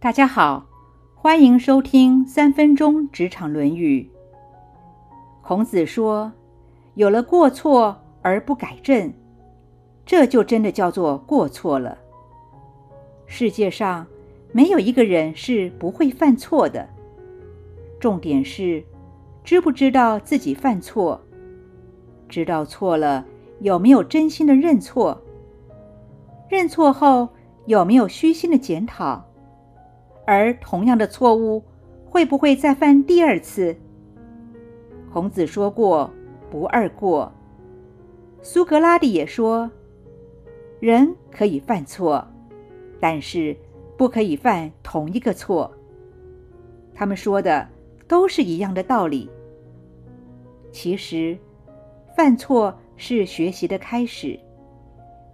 大家好，欢迎收听三分钟职场论语。孔子说：“有了过错而不改正，这就真的叫做过错了。”世界上没有一个人是不会犯错的，重点是知不知道自己犯错，知道错了有没有真心的认错，认错后有没有虚心的检讨。而同样的错误会不会再犯第二次？孔子说过“不二过”，苏格拉底也说：“人可以犯错，但是不可以犯同一个错。”他们说的都是一样的道理。其实，犯错是学习的开始，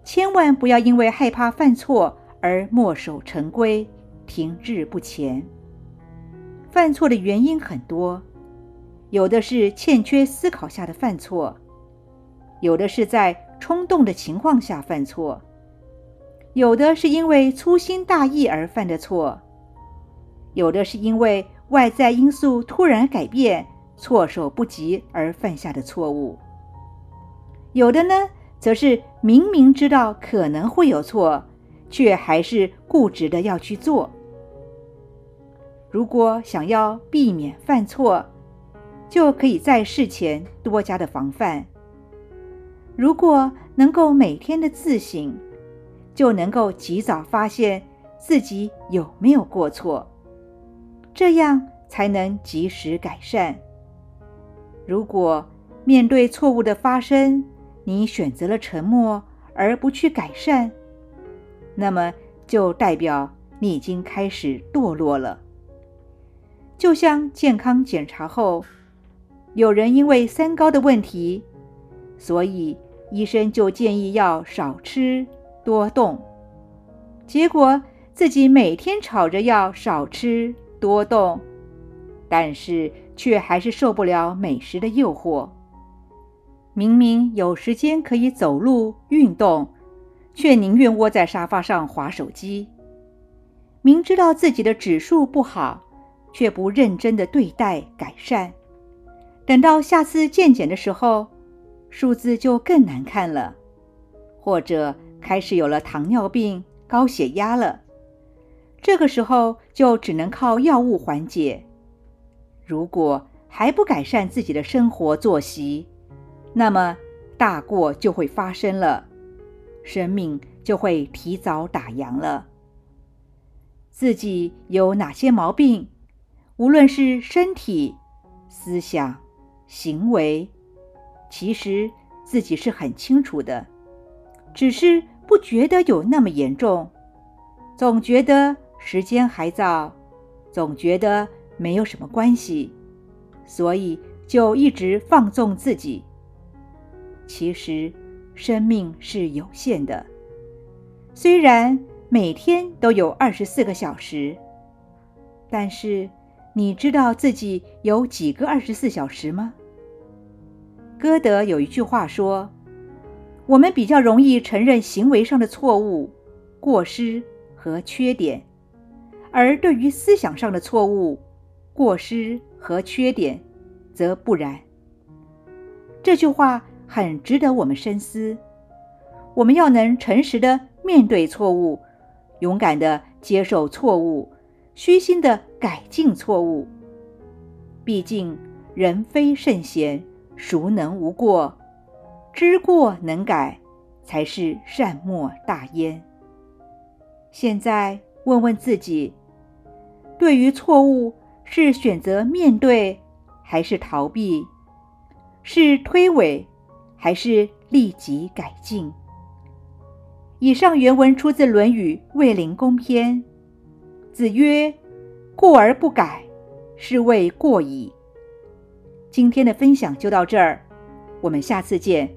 千万不要因为害怕犯错而墨守成规。停滞不前，犯错的原因很多，有的是欠缺思考下的犯错，有的是在冲动的情况下犯错，有的是因为粗心大意而犯的错，有的是因为外在因素突然改变，措手不及而犯下的错误，有的呢，则是明明知道可能会有错。却还是固执的要去做。如果想要避免犯错，就可以在事前多加的防范。如果能够每天的自省，就能够及早发现自己有没有过错，这样才能及时改善。如果面对错误的发生，你选择了沉默而不去改善，那么就代表你已经开始堕落了。就像健康检查后，有人因为三高的问题，所以医生就建议要少吃多动，结果自己每天吵着要少吃多动，但是却还是受不了美食的诱惑。明明有时间可以走路运动。却宁愿窝在沙发上划手机，明知道自己的指数不好，却不认真的对待改善。等到下次健检的时候，数字就更难看了，或者开始有了糖尿病、高血压了。这个时候就只能靠药物缓解。如果还不改善自己的生活作息，那么大过就会发生了。生命就会提早打烊了。自己有哪些毛病，无论是身体、思想、行为，其实自己是很清楚的，只是不觉得有那么严重，总觉得时间还早，总觉得没有什么关系，所以就一直放纵自己。其实。生命是有限的，虽然每天都有二十四个小时，但是你知道自己有几个二十四小时吗？歌德有一句话说：“我们比较容易承认行为上的错误、过失和缺点，而对于思想上的错误、过失和缺点，则不然。”这句话。很值得我们深思。我们要能诚实的面对错误，勇敢的接受错误，虚心的改进错误。毕竟人非圣贤，孰能无过？知过能改，才是善莫大焉。现在问问自己：对于错误，是选择面对，还是逃避？是推诿？还是立即改进。以上原文出自《论语·卫灵公篇》。子曰：“过而不改，是谓过矣。”今天的分享就到这儿，我们下次见。